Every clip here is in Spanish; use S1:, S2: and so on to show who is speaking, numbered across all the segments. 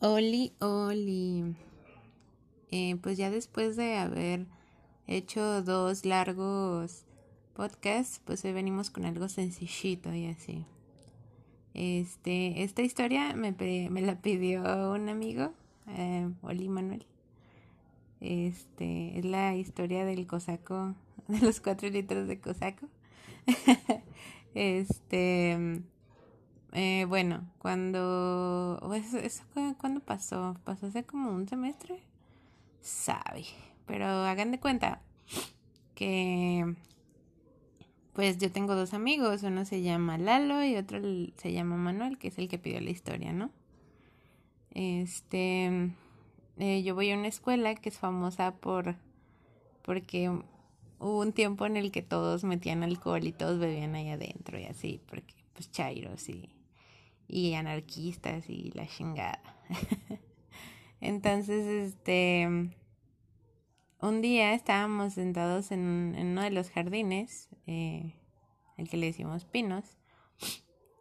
S1: Oli, Oli. Eh, pues ya después de haber hecho dos largos podcasts, pues hoy venimos con algo sencillito y así. Este, esta historia me, la pidió un amigo, eh, Oli Manuel. Este, es la historia del cosaco, de los cuatro litros de cosaco. este, eh, bueno, cuando... Eso, eso, ¿Cuándo pasó? ¿Pasó hace como un semestre? Sabe. Pero hagan de cuenta que... Pues yo tengo dos amigos, uno se llama Lalo y otro se llama Manuel, que es el que pidió la historia, ¿no? Este, eh, yo voy a una escuela que es famosa por, porque hubo un tiempo en el que todos metían alcohol y todos bebían ahí adentro y así, porque pues chairos y y anarquistas y la chingada. Entonces, este, un día estábamos sentados en, uno de los jardines, eh, el que le decimos pinos,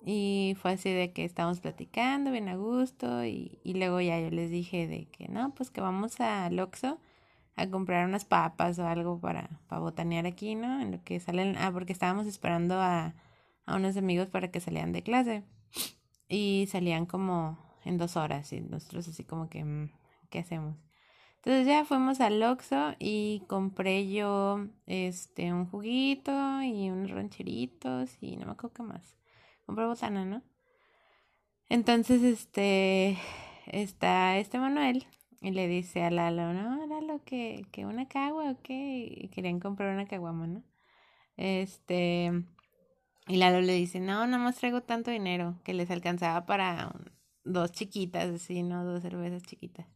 S1: y fue así de que estábamos platicando bien a gusto y, y luego ya yo les dije de que no, pues que vamos al Oxxo a comprar unas papas o algo para, para botanear aquí, ¿no? En lo que salen, ah, porque estábamos esperando a, a unos amigos para que salieran de clase y salían como en dos horas y nosotros así como que, mm, ¿qué hacemos? Entonces ya fuimos al Oxxo y compré yo este un juguito y unos rancheritos y no me acuerdo qué más. Compré botana, ¿no? Entonces este está este Manuel y le dice a Lalo, no, Lalo, que, que una cagua o qué, y querían comprar una caguama, ¿no? Este, y Lalo le dice, no, nada más traigo tanto dinero que les alcanzaba para dos chiquitas, así, ¿no? Dos cervezas chiquitas.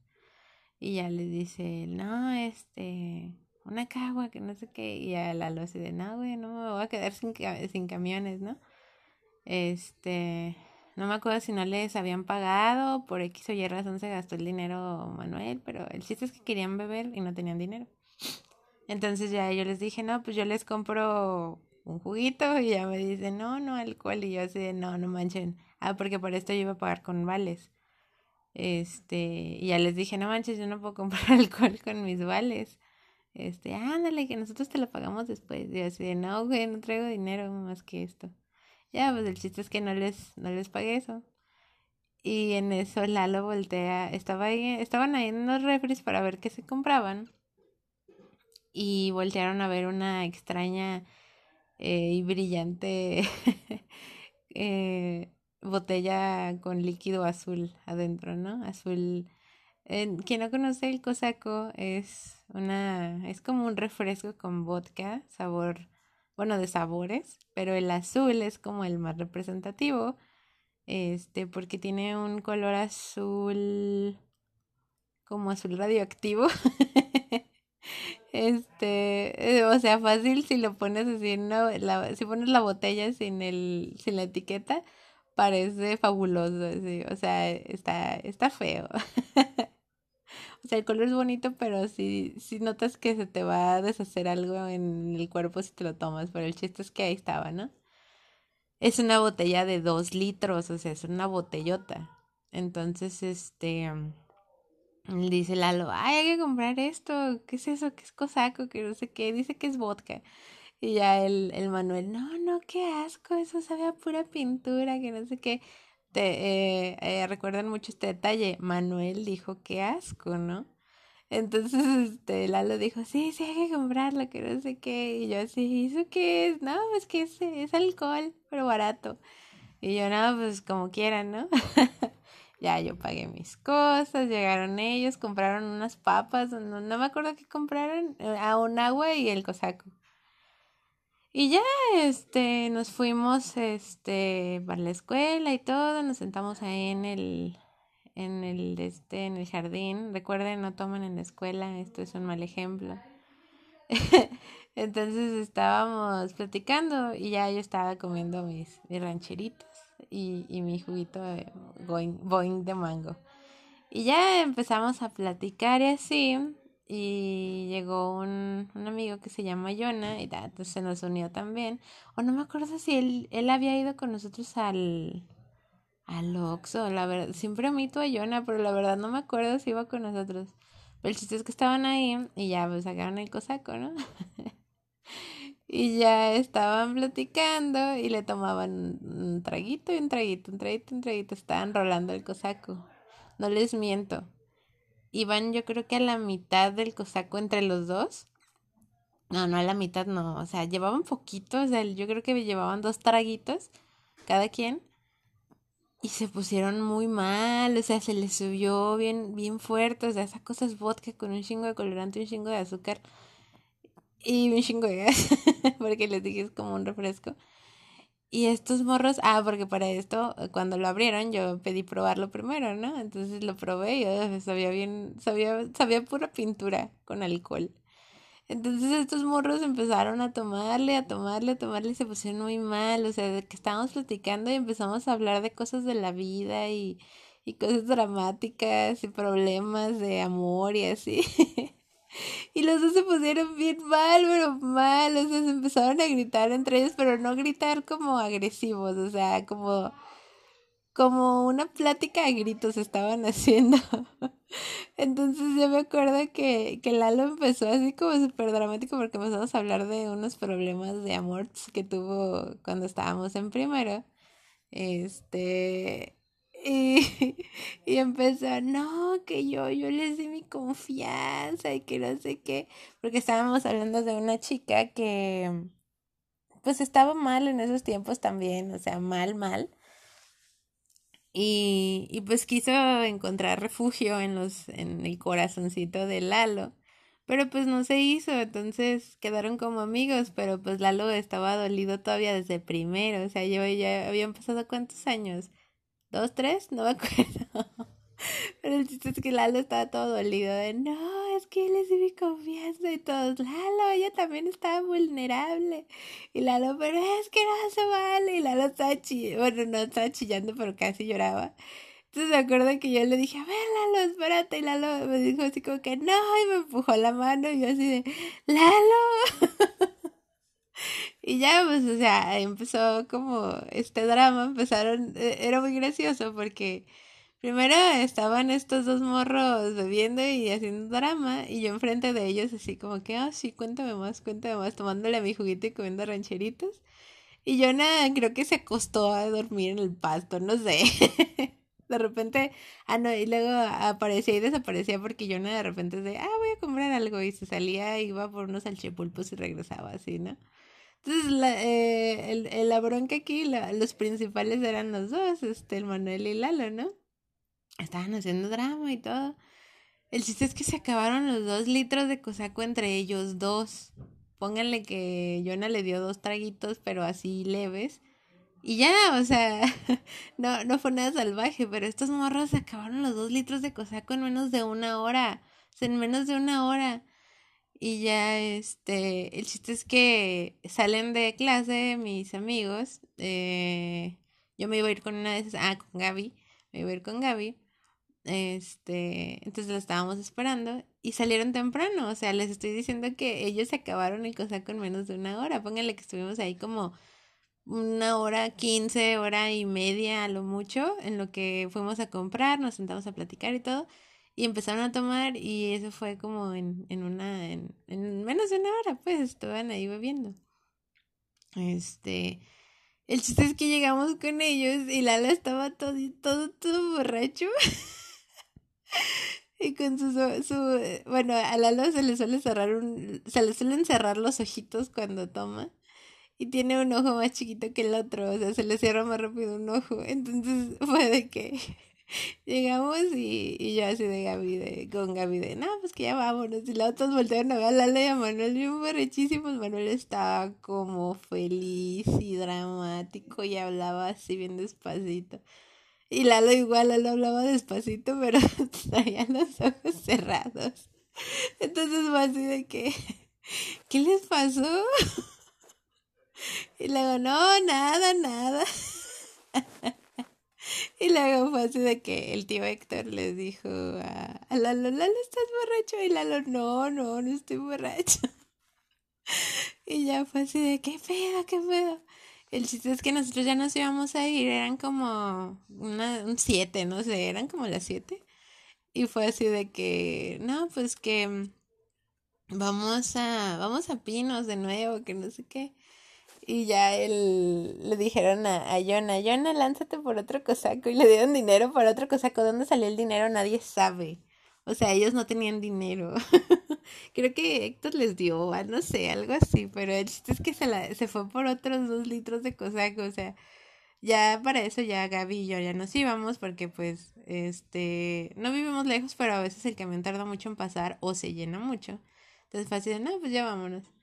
S1: Y ya le dice, no, este, una cagua, que no sé qué. Y a Lalo así de, no, güey, no me voy a quedar sin, sin camiones, ¿no? Este, no me acuerdo si no les habían pagado, por X o Y razón se gastó el dinero Manuel, pero el chiste es que querían beber y no tenían dinero. Entonces ya yo les dije, no, pues yo les compro un juguito y ya me dice, no, no alcohol. Y yo así de, no, no manchen. Ah, porque por esto yo iba a pagar con vales. Este, y ya les dije, no manches, yo no puedo comprar alcohol con mis vales. Este, ándale, que nosotros te lo pagamos después. Y así de, no, güey, no traigo dinero más que esto. Ya, pues el chiste es que no les, no les pagué eso. Y en eso Lalo voltea, estaba ahí, estaban ahí en los refres para ver qué se compraban. Y voltearon a ver una extraña eh, y brillante eh, botella con líquido azul adentro, ¿no? Azul. Eh, quien no conoce el cosaco es una es como un refresco con vodka, sabor, bueno, de sabores, pero el azul es como el más representativo, este, porque tiene un color azul como azul radioactivo. Este, o sea, fácil si lo pones así, ¿no? la, si pones la botella sin el, sin la etiqueta, parece fabuloso, así, o sea, está, está feo. o sea, el color es bonito, pero sí, sí notas que se te va a deshacer algo en el cuerpo si te lo tomas, pero el chiste es que ahí estaba, ¿no? Es una botella de dos litros, o sea, es una botellota. Entonces, este Dice Lalo, ay, hay que comprar esto, ¿qué es eso? ¿Qué es cosaco? Que no sé qué, dice que es vodka. Y ya el, el Manuel, no, no, qué asco, eso sabe a pura pintura, que no sé qué. Te, eh, eh, recuerdan mucho este detalle, Manuel dijo, qué asco, ¿no? Entonces, este, Lalo dijo, sí, sí, hay que comprarlo, que no sé qué. Y yo así, ¿eso qué es? No, es que es, es alcohol, pero barato. Y yo, no, pues como quieran, ¿no? Ya yo pagué mis cosas, llegaron ellos, compraron unas papas, no, me acuerdo qué compraron, eh, a un agua y el cosaco. Y ya, este, nos fuimos, este, para la escuela y todo, nos sentamos ahí en el, en el, este, en el jardín. Recuerden, no tomen en la escuela, esto es un mal ejemplo. Entonces estábamos platicando y ya yo estaba comiendo mis, mis rancheritos y, y mi juguito de boing, de mango. Y ya empezamos a platicar y así. Y llegó un, un amigo que se llama Yona y entonces se nos unió también. O no me acuerdo si él, él había ido con nosotros al, al Oxxo, la verdad, siempre omito a Yona, pero la verdad no me acuerdo si iba con nosotros. Pero el chiste es que estaban ahí y ya pues sacaron el cosaco, ¿no? y ya estaban platicando y le tomaban un traguito y un traguito, un traguito, un traguito, estaban rolando el cosaco. No les miento. Iban yo creo que a la mitad del cosaco entre los dos. No, no a la mitad, no. O sea, llevaban poquito, o sea, yo creo que llevaban dos traguitos cada quien y se pusieron muy mal, o sea, se les subió bien, bien fuerte, o sea, esa cosa es vodka con un chingo de colorante, un chingo de azúcar y un chingo de gas, porque les dije es como un refresco. Y estos morros, ah, porque para esto, cuando lo abrieron, yo pedí probarlo primero, ¿no? Entonces lo probé y yo sabía bien, sabía, sabía pura pintura con alcohol. Entonces estos morros empezaron a tomarle, a tomarle, a tomarle y se pusieron muy mal. O sea, de que estábamos platicando y empezamos a hablar de cosas de la vida y, y cosas dramáticas y problemas de amor y así. y los dos se pusieron bien mal, pero mal. O sea, se empezaron a gritar entre ellos, pero no gritar como agresivos, o sea, como como una plática de gritos estaban haciendo. Entonces yo me acuerdo que, que Lalo empezó así como súper dramático porque empezamos a hablar de unos problemas de amor que tuvo cuando estábamos en primero. Este, y, y empezó, no, que yo, yo les di mi confianza y que no sé qué, porque estábamos hablando de una chica que pues estaba mal en esos tiempos también, o sea, mal, mal y, y pues quiso encontrar refugio en los, en el corazoncito de Lalo. Pero pues no se hizo, entonces quedaron como amigos, pero pues Lalo estaba dolido todavía desde primero, o sea, yo ya habían pasado cuántos años, dos, tres, no me acuerdo. Pero el chiste es que Lalo estaba todo dolido de no, es que él es de mi confianza y todos, Lalo, ella también estaba vulnerable. Y Lalo, pero es que no se vale. Y Lalo estaba chillando, bueno, no estaba chillando, pero casi lloraba. Entonces me acuerdo que yo le dije, a ver, Lalo, espérate. Y Lalo me dijo así como que no, y me empujó la mano. Y yo así de, Lalo. y ya, pues, o sea, empezó como este drama. Empezaron, e, era muy gracioso porque Primero estaban estos dos morros bebiendo y haciendo drama y yo enfrente de ellos así como que, ah, sí, cuéntame más, cuéntame más, tomándole mi juguito y comiendo rancheritos. Y yo nada, creo que se acostó a dormir en el pasto, no sé. de repente, ah, no, y luego aparecía y desaparecía porque yo nada de repente de, ah, voy a comprar algo y se salía, iba por unos salchipulpos y regresaba así, ¿no? Entonces, la, eh, el, la bronca aquí, los principales eran los dos, este, el Manuel y Lalo, ¿no? Estaban haciendo drama y todo. El chiste es que se acabaron los dos litros de cosaco entre ellos dos. Pónganle que Jonah le dio dos traguitos, pero así leves. Y ya, o sea, no, no fue nada salvaje, pero estos morros se acabaron los dos litros de cosaco en menos de una hora. O sea, en menos de una hora. Y ya, este, el chiste es que salen de clase mis amigos. Eh, yo me iba a ir con una de esas, ah, con Gaby. Me iba a ir con Gaby. Este, entonces lo estábamos esperando y salieron temprano. O sea, les estoy diciendo que ellos se acabaron el cosa con menos de una hora. Pónganle que estuvimos ahí como una hora, quince, hora y media a lo mucho, en lo que fuimos a comprar, nos sentamos a platicar y todo. Y empezaron a tomar y eso fue como en, en una, en, en menos de una hora, pues estaban ahí bebiendo. Este, el chiste es que llegamos con ellos y Lala estaba todo, todo, todo borracho. y con su, su, bueno, a Lalo se le suele cerrar un, se le suelen cerrar los ojitos cuando toma. Y tiene un ojo más chiquito que el otro, o sea, se le cierra más rápido un ojo. Entonces fue de que llegamos y, y yo así de Gaby, de, con Gaby de, no, pues que ya vámonos. Y la otra voltearon a ver a Lalo y a Manuel bien borrachísimos. Manuel estaba como feliz y dramático y hablaba así bien despacito. Y Lalo igual, Lalo hablaba despacito, pero traía los ojos cerrados. Entonces fue así de que, ¿qué les pasó? Y luego, no, nada, nada. Y luego fue así de que el tío Héctor les dijo a, a Lalo, Lalo, ¿estás borracho? Y Lalo, no, no, no estoy borracho. Y ya fue así de, ¿qué pedo, qué pedo? El chiste es que nosotros ya nos íbamos a ir, eran como una, un siete, no sé, eran como las siete. Y fue así de que, no, pues que vamos a, vamos a Pinos de nuevo, que no sé qué. Y ya él le dijeron a, a Jonah, lánzate por otro cosaco. Y le dieron dinero por otro cosaco. ¿Dónde salió el dinero? Nadie sabe. O sea, ellos no tenían dinero. Creo que Héctor les dio, no sé, algo así. Pero el chiste es que se, la, se fue por otros dos litros de cosaco. O sea, ya para eso ya Gaby y yo ya nos íbamos porque pues, este, no vivimos lejos, pero a veces el camión tarda mucho en pasar o se llena mucho. Entonces fue así de, no, pues ya vámonos.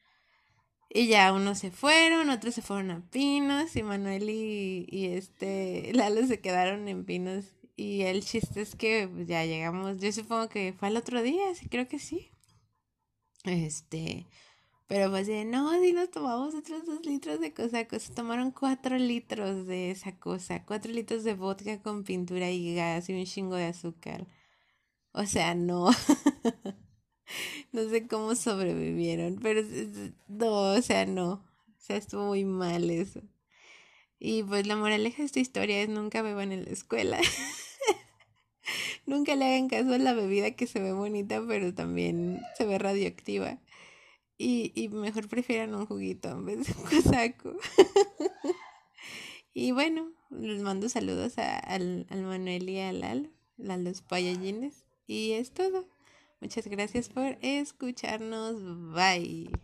S1: Y ya unos se fueron, otros se fueron a Pinos y Manuel y, y este Lalo se quedaron en Pinos. Y el chiste es que pues, ya llegamos, yo supongo que fue al otro día, sí, creo que sí. Este, pero pues no, si nos tomamos otros dos litros de cosa, se tomaron cuatro litros de esa cosa, cuatro litros de vodka con pintura y gas y un chingo de azúcar. O sea, no. no sé cómo sobrevivieron, pero no, o sea, no. O sea, estuvo muy mal eso. Y pues la moraleja de esta historia es nunca beban en la escuela. nunca le hagan caso a la bebida que se ve bonita, pero también se ve radioactiva. Y, y mejor prefieran un juguito en vez de un cosaco. y bueno, les mando saludos a, al, al Manuel y al Lalo, a los payallines. Y es todo. Muchas gracias por escucharnos. Bye.